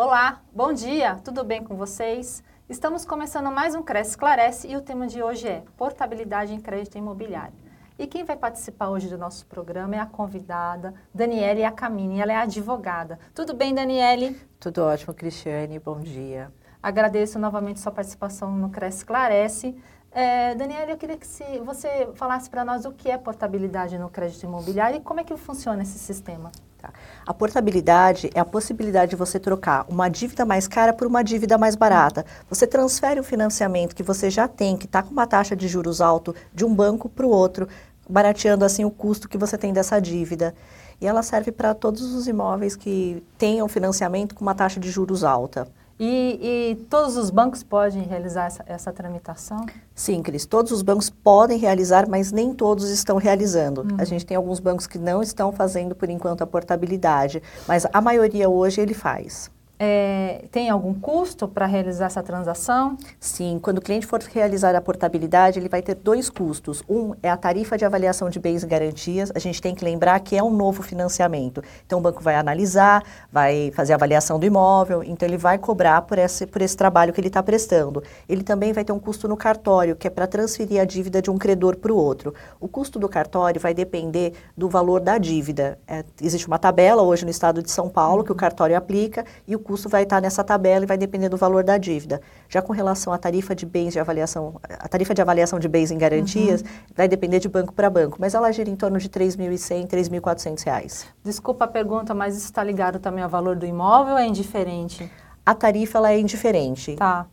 Olá, bom dia, tudo bem com vocês? Estamos começando mais um Cresce Esclarece e o tema de hoje é Portabilidade em Crédito Imobiliário. E quem vai participar hoje do nosso programa é a convidada Daniele Acamini, ela é advogada. Tudo bem, Daniele? Tudo ótimo, Cristiane, bom dia. Agradeço novamente sua participação no Cresce Esclarece. É, Daniela, eu queria que você falasse para nós o que é portabilidade no crédito imobiliário e como é que funciona esse sistema. Tá. A portabilidade é a possibilidade de você trocar uma dívida mais cara por uma dívida mais barata. Você transfere o financiamento que você já tem, que está com uma taxa de juros alto, de um banco para o outro, barateando assim o custo que você tem dessa dívida. E ela serve para todos os imóveis que tenham financiamento com uma taxa de juros alta. E, e, todos os bancos podem realizar essa, essa, tramitação? Sim, Cris, todos os bancos podem realizar, mas nem todos estão realizando. Uhum. A gente tem alguns bancos que não estão fazendo, por enquanto, a portabilidade, mas a maioria hoje ele faz. É, tem algum custo para realizar essa transação? Sim, quando o cliente for realizar a portabilidade, ele vai ter dois custos. Um é a tarifa de avaliação de bens e garantias. A gente tem que lembrar que é um novo financiamento. Então, o banco vai analisar, vai fazer a avaliação do imóvel, então ele vai cobrar por esse, por esse trabalho que ele está prestando. Ele também vai ter um custo no cartório, que é para transferir a dívida de um credor para o outro. O custo do cartório vai depender do valor da dívida. É, existe uma tabela hoje no estado de São Paulo que o cartório aplica e o custo vai estar nessa tabela e vai depender do valor da dívida. Já com relação à tarifa de bens de avaliação, a tarifa de avaliação de bens em garantias, uhum. vai depender de banco para banco, mas ela gira em torno de R$ 3.100, R$ 3.400. Desculpa a pergunta, mas isso está ligado também ao valor do imóvel ou é indiferente? A tarifa ela é indiferente. Tá.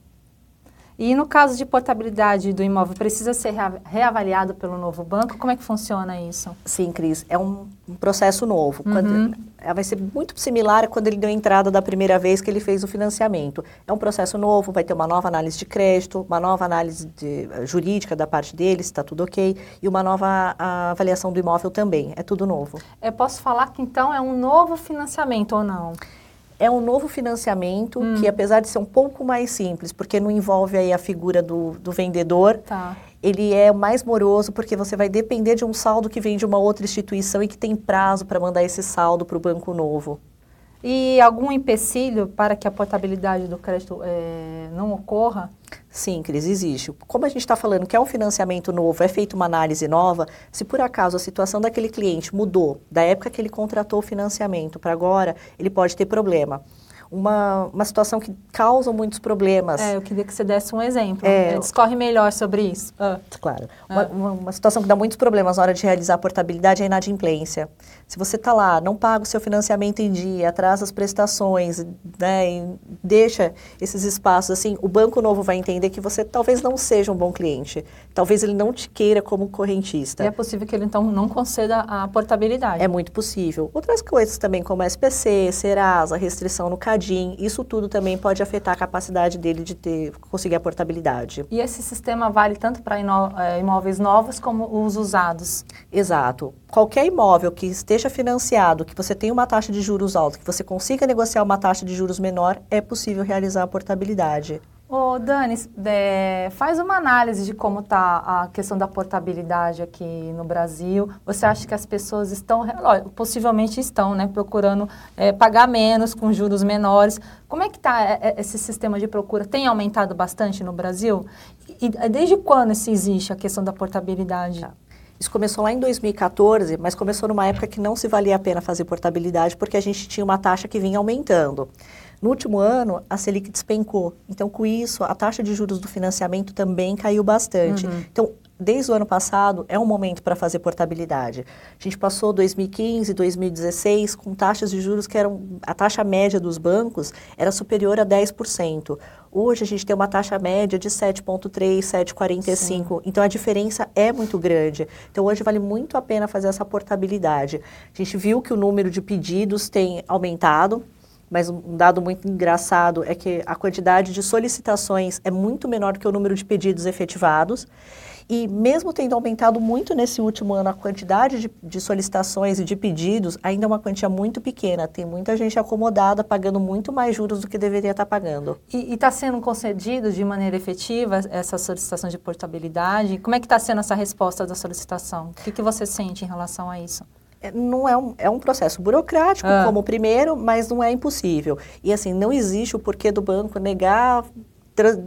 E no caso de portabilidade do imóvel, precisa ser reavaliado pelo novo banco? Como é que funciona isso? Sim, Cris, é um processo novo. Uhum. Quando, é, vai ser muito similar a quando ele deu entrada da primeira vez que ele fez o financiamento. É um processo novo, vai ter uma nova análise de crédito, uma nova análise de, uh, jurídica da parte dele, se está tudo ok, e uma nova avaliação do imóvel também. É tudo novo. Eu posso falar que então é um novo financiamento ou não? É um novo financiamento hum. que, apesar de ser um pouco mais simples, porque não envolve aí a figura do, do vendedor, tá. ele é mais moroso porque você vai depender de um saldo que vem de uma outra instituição e que tem prazo para mandar esse saldo para o banco novo. E algum empecilho para que a portabilidade do crédito é, não ocorra? Sim, Cris, existe. Como a gente está falando que é um financiamento novo, é feita uma análise nova, se por acaso a situação daquele cliente mudou da época que ele contratou o financiamento para agora, ele pode ter problema uma, uma situação que causa muitos problemas. É, eu queria que você desse um exemplo. É, Discorre melhor sobre isso. Ah. Claro. Ah. Uma, uma, situação que dá muitos problemas na hora de realizar a portabilidade é a inadimplência. Se você está lá, não paga o seu financiamento em dia, atrasa as prestações, né, deixa esses espaços assim, o banco novo vai entender que você talvez não seja um bom cliente. Talvez ele não te queira como correntista. E é possível que ele então não conceda a portabilidade. É muito possível. Outras coisas também, como SPC, Serasa, restrição no Isso tudo também pode afetar a capacidade dele de ter, conseguir a portabilidade. E esse sistema vale tanto para eh, imóveis novos como os usados? Exato. Qualquer imóvel que esteja financiado, que você tenha uma taxa de juros alta, que você consiga negociar uma taxa de juros menor, é possível realizar a portabilidade. Ô, Dani, é, faz uma análise de como está a questão da portabilidade aqui no Brasil. Você acha que as pessoas estão, possivelmente estão, né, procurando é, pagar menos com juros menores. Como é que está é, é, esse sistema de procura? Tem aumentado bastante no Brasil? E desde quando existe, a questão da portabilidade? Tá. Isso começou lá em 2014, mas começou numa época que não se valia a pena fazer portabilidade, porque a gente tinha uma taxa que vinha aumentando. No último ano, a Selic despencou. Então, com isso, a taxa de juros do financiamento também caiu bastante. Uhum. Então, desde o ano passado, é um momento para fazer portabilidade. A gente passou 2015, 2016 com taxas de juros que eram. A taxa média dos bancos era superior a 10%. Hoje a gente tem uma taxa média de 7,3, 7,45. Então a diferença é muito grande. Então hoje vale muito a pena fazer essa portabilidade. A gente viu que o número de pedidos tem aumentado mas um dado muito engraçado é que a quantidade de solicitações é muito menor do que o número de pedidos efetivados. E mesmo tendo aumentado muito nesse último ano a quantidade de, de, solicitações e de pedidos, ainda é uma quantia muito pequena. Tem muita gente acomodada, pagando muito mais juros do que deveria estar pagando. E está sendo concedido de maneira efetiva essa solicitação de portabilidade? Como é que está sendo essa resposta da solicitação? O que, que você sente em relação a isso? É, não é um, é um processo burocrático, ah. como o primeiro, mas não é impossível. E assim, não existe o porquê do banco negar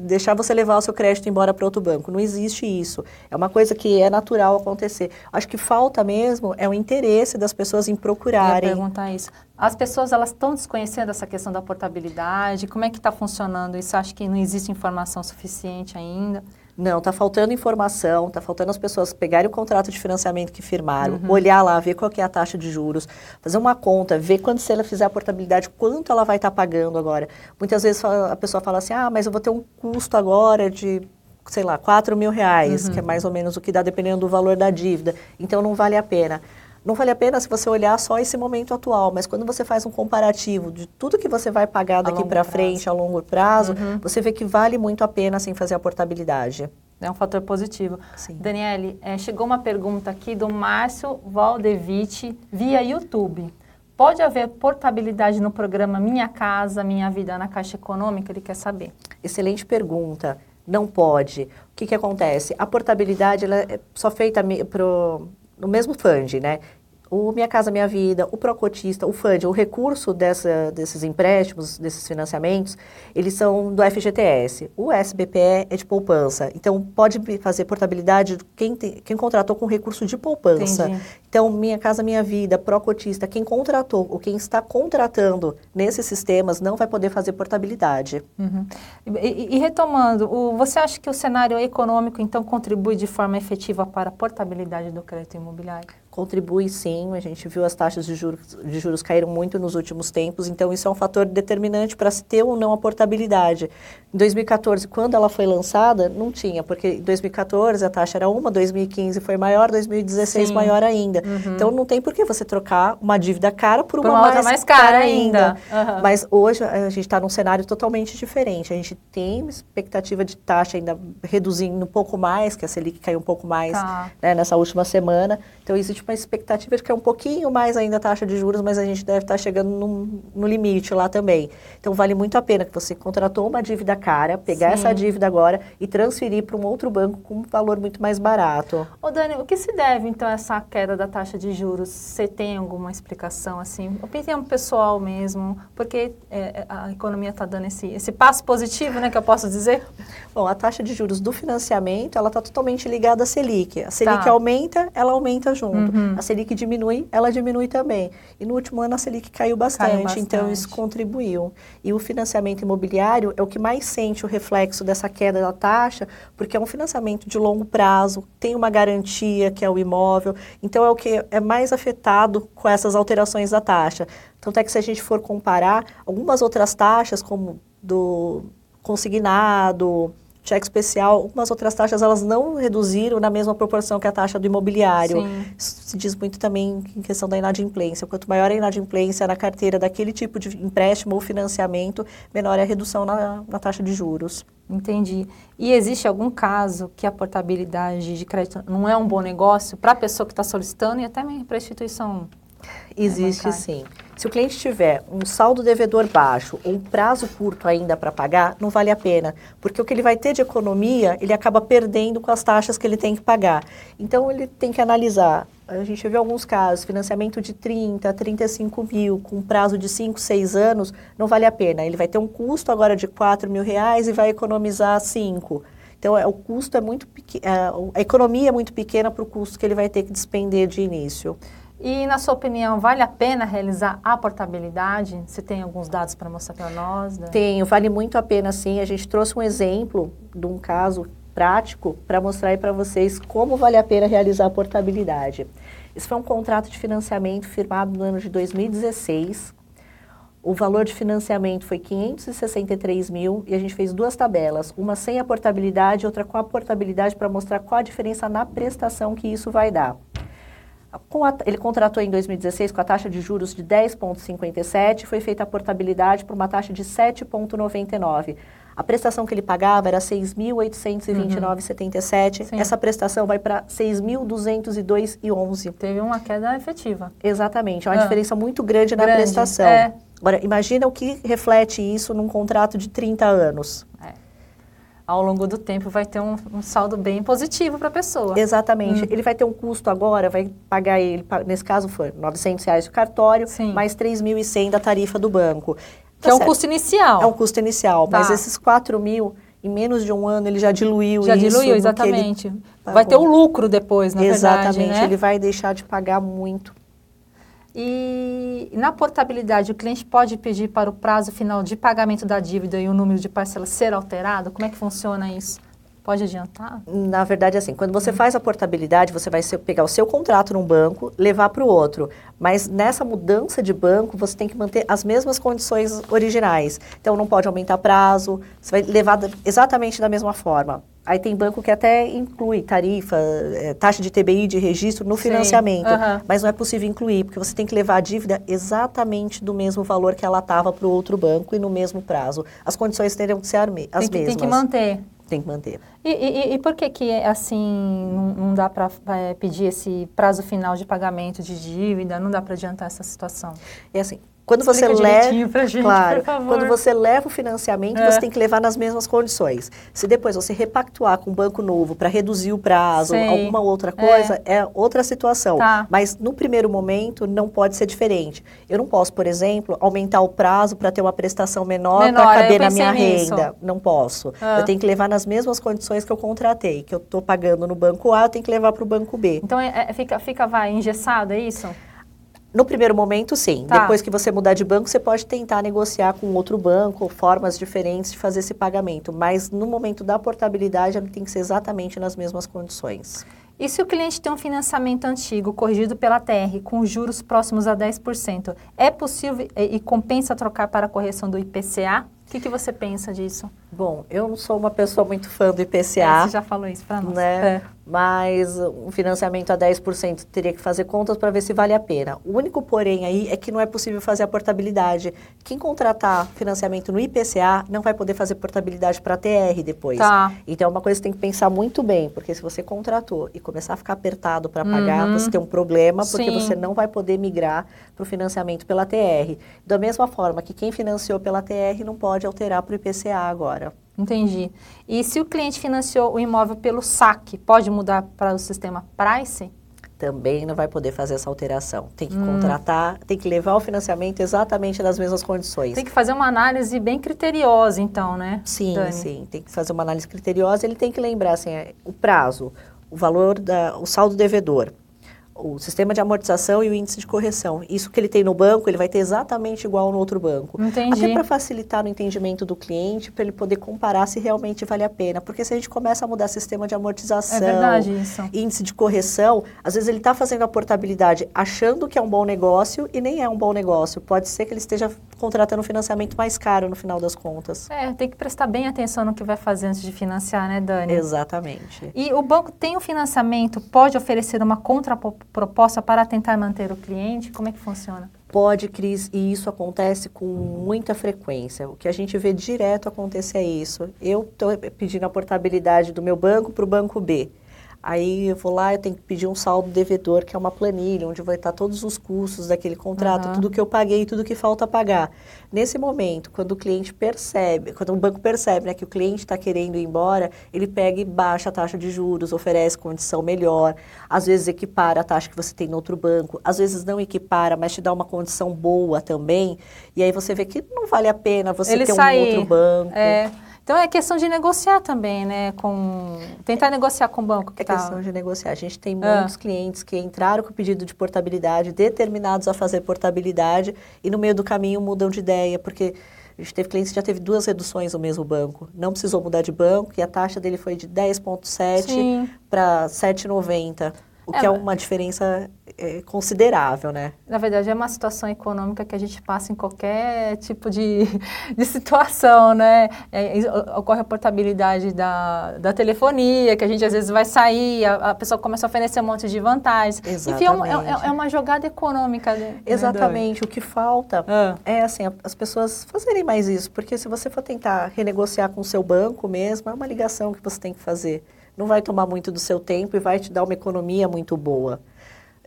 deixar você levar o seu crédito embora para outro banco. Não existe isso. É uma coisa que é natural acontecer. Acho que falta mesmo é o interesse das pessoas em procurarem. Eu ia perguntar isso. As pessoas elas estão desconhecendo essa questão da portabilidade. Como é que está funcionando isso? Acho que não existe informação suficiente ainda. Não, está faltando informação, está faltando as pessoas pegarem o contrato de financiamento que firmaram, uhum. olhar lá, ver qual é a taxa de juros, fazer uma conta, ver quando se ela fizer a portabilidade, quanto ela vai estar tá pagando agora. Muitas vezes a pessoa fala assim, ah, mas eu vou ter um custo agora de sei lá, 4 mil reais, uhum. que é mais ou menos o que dá dependendo do valor da dívida. Então não vale a pena. Não vale a pena se você olhar só esse momento atual, mas quando você faz um comparativo de tudo que você vai pagar daqui para frente a longo prazo, uhum. você vê que vale muito a pena sem fazer a portabilidade. É um fator positivo. Sim. Daniele, é, chegou uma pergunta aqui do Márcio Valdevite via YouTube. Pode haver portabilidade no programa Minha Casa, Minha Vida na Caixa Econômica? Ele quer saber. Excelente pergunta. Não pode. O que, que acontece? A portabilidade ela é só feita pro, no mesmo fund, né? O Minha Casa Minha Vida, o Procotista, o FUND, o recurso dessa, desses empréstimos, desses financiamentos, eles são do FGTS. O SBPE é de poupança. Então, pode fazer portabilidade quem, tem, quem contratou com recurso de poupança. Entendi. Então, Minha Casa Minha Vida, Procotista, quem contratou ou quem está contratando nesses sistemas não vai poder fazer portabilidade. Uhum. E, e, retomando, o, você acha que o cenário econômico, então, contribui de forma efetiva para a portabilidade do crédito imobiliário? Contribui sim, a gente viu as taxas de juros, de juros caíram muito nos últimos tempos, então isso é um fator determinante para se ter ou não a portabilidade. Em 2014, quando ela foi lançada, não tinha, porque em 2014 a taxa era uma, 2015 foi maior, 2016 sim. maior ainda. Uhum. Então não tem por que você trocar uma dívida cara por uma, por uma mais, mais cara, cara ainda. ainda. Uhum. Mas hoje a gente está num cenário totalmente diferente. A gente tem expectativa de taxa ainda reduzindo um pouco mais, que a Selic caiu um pouco mais tá. né, nessa última semana. Então existe uma expectativa de que é um pouquinho mais ainda a taxa de juros, mas a gente deve estar chegando no, no limite lá também. Então vale muito a pena que você contratou uma dívida cara, pegar Sim. essa dívida agora e transferir para um outro banco com um valor muito mais barato. Ô Dani, o que se deve então a essa queda da taxa de juros? Você tem alguma explicação assim? Opinião pessoal mesmo, porque é, é a economia está dando esse, esse passo positivo, né, que eu posso dizer? Bom, a taxa de juros do financiamento, ela está totalmente ligada à Selic. A Selic tá. aumenta, ela aumenta junto. Uhum. Uhum. A Selic diminui, ela diminui também. E no último ano a Selic caiu bastante, caiu bastante, então isso contribuiu. E o financiamento imobiliário é o que mais sente o reflexo dessa queda da taxa, porque é um financiamento de longo prazo, tem uma garantia que é o imóvel, então é o que é mais afetado com essas alterações da taxa. Tanto é que se a gente for comparar algumas outras taxas, como do consignado, cheque especial, algumas outras taxas elas não reduziram na mesma proporção que a taxa do imobiliário. Sim. Isso se diz muito também em questão da inadimplência. Quanto maior a inadimplência na carteira daquele tipo de empréstimo ou financiamento, menor é a redução na, na taxa de juros. Entendi. E existe algum caso que a portabilidade de crédito não é um bom negócio para a pessoa que está solicitando e até mesmo para a instituição Existe é sim. Se o cliente tiver um saldo devedor baixo ou um prazo curto ainda para pagar, não vale a pena, porque o que ele vai ter de economia, ele acaba perdendo com as taxas que ele tem que pagar. Então, ele tem que analisar. A gente viu alguns casos, financiamento de 30, 35 mil, com prazo de 5, 6 anos, não vale a pena. Ele vai ter um custo agora de 4 mil reais e vai economizar 5. Então, é, o custo é muito pequeno, é, a economia é muito pequena para o custo que ele vai ter que despender de início. E, na sua opinião, vale a pena realizar a portabilidade? Você tem alguns dados para mostrar para nós? Né? Tenho, vale muito a pena sim. A gente trouxe um exemplo de um caso prático para mostrar para vocês como vale a pena realizar a portabilidade. Esse foi um contrato de financiamento firmado no ano de 2016. O valor de financiamento foi 563 mil e a gente fez duas tabelas, uma sem a portabilidade e outra com a portabilidade para mostrar qual a diferença na prestação que isso vai dar. Ele contratou em 2016 com a taxa de juros de 10,57, foi feita a portabilidade por uma taxa de 7,99. A prestação que ele pagava era 6.829,77. Uhum. Essa prestação vai para 6.202,11. Teve uma queda efetiva. Exatamente, é uma ah. diferença muito grande, grande na prestação. É. Agora, imagina o que reflete isso num contrato de 30 anos. É. ao longo do tempo vai ter um, um saldo bem positivo para a pessoa. Exatamente. Hum. Ele vai ter um custo agora, vai pagar ele, nesse caso foi 900 reais de cartório, Sim. mais 3.100 da tarifa do banco. Que tá é um custo inicial. É um custo inicial, tá. mas esses 4 mil em menos de um ano ele já diluiu já isso. Já diluiu, exatamente. Vai ter o lucro depois, na exatamente, verdade, né? ele vai deixar de pagar muito. E na portabilidade, o cliente pode pedir para o prazo final de pagamento da dívida e o número de parcelas ser alterado? Como é que funciona isso? Pode adiantar? Na verdade, assim, quando você faz a portabilidade, você vai pegar o seu contrato num banco, levar para o outro. Mas nessa mudança de banco, você tem que manter as mesmas condições originais. Então, não pode aumentar prazo, você vai levar exatamente da mesma forma. Aí tem banco que até inclui tarifa, é, taxa de TBI de registro no financiamento, mas não é possível incluir, porque você tem que levar a dívida exatamente do mesmo valor que ela estava para o outro banco e no mesmo prazo. As condições teriam que ser as tem que, mesmas. Tem que manter tem que manter. E, e, e por que que, assim, não, dá para é, pedir esse prazo final de pagamento de dívida, não dá para adiantar essa situação? É assim, quando você leva, gente, claro, quando você leva o financiamento, é. você tem que levar nas mesmas condições. Se depois você repactuar com um banco novo para reduzir o prazo, Sei. alguma outra coisa, é, é outra situação. Tá. Mas no primeiro momento não pode ser diferente. Eu não posso, por exemplo, aumentar o prazo para ter uma prestação menor, menor para caber na minha nisso. renda. Não posso. Ah. Eu tenho que levar nas mesmas condições que eu contratei, que eu estou pagando no banco A, eu tenho que levar para o banco B. Então é, é, fica, fica vai engessado, é isso? No primeiro momento, sim. Tá. Depois que você mudar de banco, você pode tentar negociar com outro banco, formas diferentes de fazer esse pagamento. Mas no momento da portabilidade, tem que ser exatamente nas mesmas condições. E se o cliente tem um financiamento antigo, corrigido pela TR, com juros próximos a 10%, é possível e compensa trocar para a correção do IPCA? O que, que você pensa disso? Bom, eu não sou uma pessoa muito fã do IPCA. É, você já falou isso para nós. Né? É mas um financiamento a 10% teria que fazer contas para ver se vale a pena. O único porém aí é que não é possível fazer a portabilidade. Quem contratar financiamento no IPCA não vai poder fazer portabilidade para a TR depois. Tá. Então é uma coisa que tem que pensar muito bem, porque se você contratou e começar a ficar apertado para pagar, uhum. você tem um problema, porque Sim. você não vai poder migrar para o financiamento pela TR. Da mesma forma que quem financiou pela TR não pode alterar para o IPCA agora. Entendi. E se o cliente financiou o imóvel pelo saque, pode mudar para o sistema Price? Também não vai poder fazer essa alteração. Tem que hum. contratar, tem que levar o financiamento exatamente nas mesmas condições. Tem que fazer uma análise bem criteriosa, então, né? Sim, Dani? sim. Tem que fazer uma análise criteriosa. Ele tem que lembrar assim, é, o prazo, o valor, da, o saldo devedor o sistema de amortização e o índice de correção. Isso que ele tem no banco, ele vai ter exatamente igual no outro banco. Entendi. Até para facilitar o entendimento do cliente, para ele poder comparar se realmente vale a pena. Porque se a gente começa a mudar sistema de amortização, é verdade, isso. índice de correção, às vezes ele está fazendo a portabilidade achando que é um bom negócio e nem é um bom negócio. Pode ser que ele esteja contratando um financiamento mais caro no final das contas. É, tem que prestar bem atenção no que vai fazer antes de financiar, né, Dani? Exatamente. E o banco tem o financiamento, pode oferecer uma contraproposta proposta para tentar manter o cliente? Como é que funciona? Pode, Cris, e isso acontece com muita frequência. O que a gente vê direto acontecer é isso. Eu estou pedindo a portabilidade do meu banco para o banco B. Aí eu vou lá, eu tenho que pedir um saldo devedor, que é uma planilha, onde vai estar todos os custos daquele contrato, uhum. tudo que eu paguei, tudo que falta pagar. Nesse momento, quando o cliente percebe, quando o banco percebe né, que o cliente está querendo ir embora, ele pega e baixa a taxa de juros, oferece condição melhor, às vezes equipara a taxa que você tem no outro banco, às vezes não equipara, mas te dá uma condição boa também, e aí você vê que não vale a pena você ele ter sair, um outro banco. É. Então é questão de negociar também, né? Com tentar negociar com o banco. Que é tá... questão de negociar. A gente tem ah. muitos clientes que entraram com pedido de portabilidade, determinados a fazer portabilidade e no meio do caminho mudam de ideia, porque a gente teve clientes que já teve duas reduções no mesmo banco. Não precisou mudar de banco e a taxa dele foi de 10,7 para 7,90. O é, que é uma diferença é, considerável, né? Na verdade, é uma situação econômica que a gente passa em qualquer tipo de, de situação, né? É, ocorre a portabilidade da, da telefonia, que a gente às vezes vai sair, a, a pessoa começa a oferecer um monte de vantagens. Exatamente. Enfim, é, é, é uma jogada econômica. Né? Exatamente. O que falta ah. é, assim, as pessoas fazerem mais isso, porque se você for tentar renegociar com o seu banco mesmo, é uma ligação que você tem que fazer não vai tomar muito do seu tempo e vai te dar uma economia muito boa.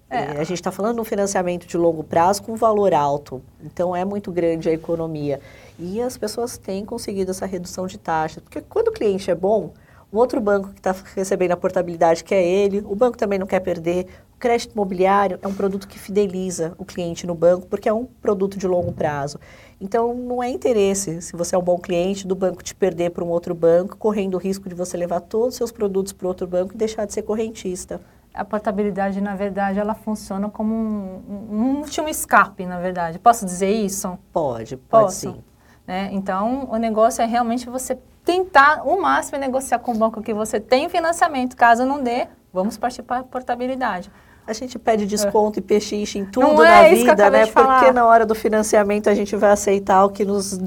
É. A gente está falando de um financiamento de longo prazo com valor alto, então é muito grande a economia. E as pessoas têm conseguido essa redução de taxa, porque quando o cliente é bom, o outro banco que está recebendo a portabilidade quer ele, o banco também não quer perder. O crédito imobiliário é um produto que fideliza o cliente no banco, porque é um produto de longo prazo. Então, não é interesse, se você é um bom cliente, do banco te perder para um outro banco, correndo o risco de você levar todos os seus produtos para outro banco e deixar de ser correntista. A portabilidade, na verdade, ela funciona como um, um último escape, na verdade. Posso dizer isso? Pode, pode Posso. sim. Né? Então, o negócio é realmente você tentar o máximo negociar com o banco que você tem financiamento. Caso não dê, vamos partir para a portabilidade. A gente pede desconto e pechiche em tudo Não na é vida, né? de falar. Porque na hora do financiamento a gente vai aceitar o que nos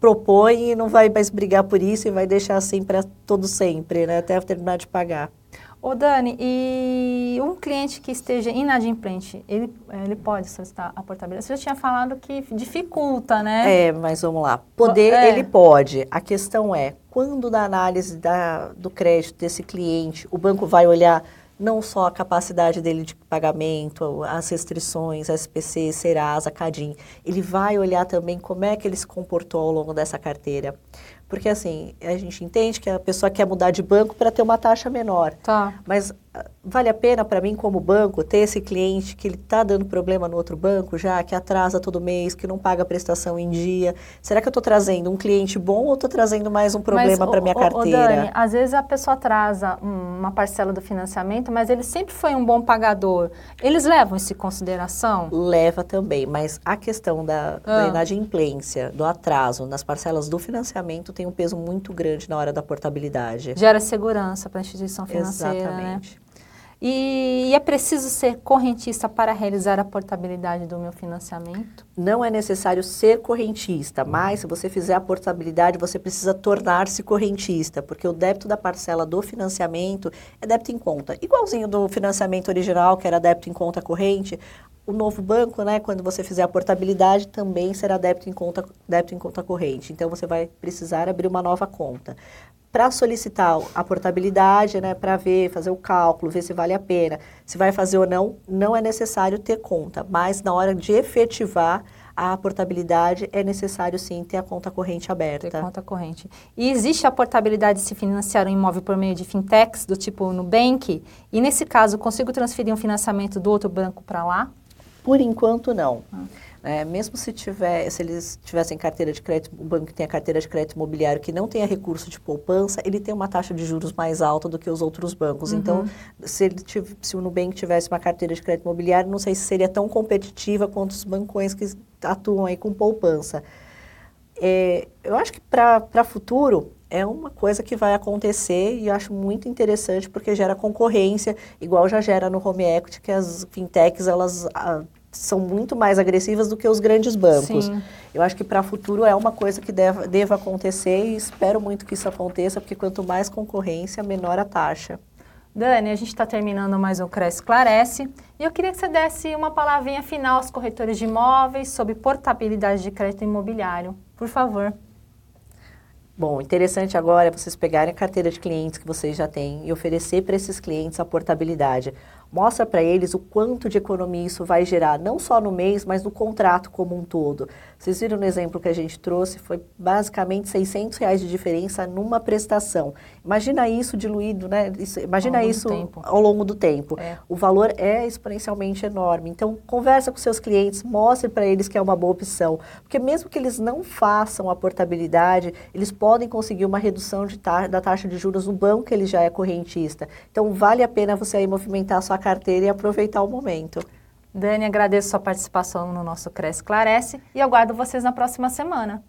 propõe e não vai mais brigar por isso e vai deixar assim para todo sempre, né? Até terminar de pagar. Ô Dani, e um cliente que esteja inadimplente, ele, ele pode solicitar a portabilidade? Você já tinha falado que dificulta, né? É, mas vamos lá. Poder, É. ele pode. A questão é, quando na análise da, do crédito desse cliente, o banco vai olhar não só a capacidade dele de pagamento, as restrições, SPC, Serasa, Cadim, ele vai olhar também como é que ele se comportou ao longo dessa carteira. Porque assim, a gente entende que a pessoa quer mudar de banco para ter uma taxa menor. Tá. Mas vale a pena para mim, como banco, ter esse cliente que ele está dando problema no outro banco já, que atrasa todo mês, que não paga a prestação em dia? Será que eu estou trazendo um cliente bom ou estou trazendo mais um problema para minha ô, ô, carteira? Dani, às vezes a pessoa atrasa um- uma parcela do financiamento, mas ele sempre foi um bom pagador. Eles levam isso em consideração? Leva também, mas a questão da, da Ah. inadimplência, do atraso nas parcelas do financiamento tem um peso muito grande na hora da portabilidade. Gera segurança para a instituição financeira, né? Exatamente. E, e é preciso ser correntista para realizar a portabilidade do meu financiamento? Não é necessário ser correntista, mas se você fizer a portabilidade, você precisa tornar-se correntista, porque o débito da parcela do financiamento é débito em conta. Igualzinho do financiamento original, que era débito em conta corrente, o novo banco, né, quando você fizer a portabilidade, também será débito em conta, débito em conta corrente. Então você vai precisar abrir uma nova conta. Para solicitar a portabilidade, né, para ver, fazer o cálculo, ver se vale a pena, se vai fazer ou não, não é necessário ter conta, mas na hora de efetivar a portabilidade é necessário sim ter a conta corrente Ter aberta. conta corrente. E existe a portabilidade de se financiar um imóvel por meio de fintechs, do tipo Nubank? E nesse caso, consigo transferir um financiamento do outro banco para lá? Por enquanto não. É, mesmo se tiver, se eles tivessem carteira de crédito, o banco que tem a carteira de crédito imobiliário que não tenha recurso de poupança, ele tem uma taxa de juros mais alta do que os outros bancos. Então, se, ele se o Nubank tivesse uma carteira de crédito imobiliário, não sei se seria tão competitiva quanto os bancões que atuam aí com poupança. É, eu acho que para futuro é uma coisa que vai acontecer e eu acho muito interessante porque gera concorrência, igual já gera no home equity, que as fintechs elas ah, são muito mais agressivas do que os grandes bancos. Sim. Eu acho que para futuro é uma coisa que deva, deva acontecer e espero muito que isso aconteça, porque quanto mais concorrência, menor a taxa. Dani, a gente está terminando mais um Cresce Esclarece e eu queria que você desse uma palavrinha final aos corretores de imóveis sobre portabilidade de crédito imobiliário. Por favor. Bom, interessante agora é vocês pegarem a carteira de clientes que vocês já têm e oferecer para esses clientes a portabilidade. Mostra para eles o quanto de economia isso vai gerar, não só no mês, mas no contrato como um todo. Vocês viram no exemplo que a gente trouxe, foi basicamente 600 reais de diferença numa prestação. Imagina isso diluído, né? Isso- imagina Ao isso ao longo do tempo. É. O valor é exponencialmente enorme. Então, conversa com seus clientes, mostre para eles que é uma boa opção. Porque mesmo que eles não façam a portabilidade, eles podem conseguir uma redução de ta- da taxa de juros no banco que ele já é correntista. Então, vale a pena você aí movimentar a sua carteira e aproveitar o momento. Dani, agradeço sua participação no nosso Cresce Esclarece e aguardo vocês na próxima semana.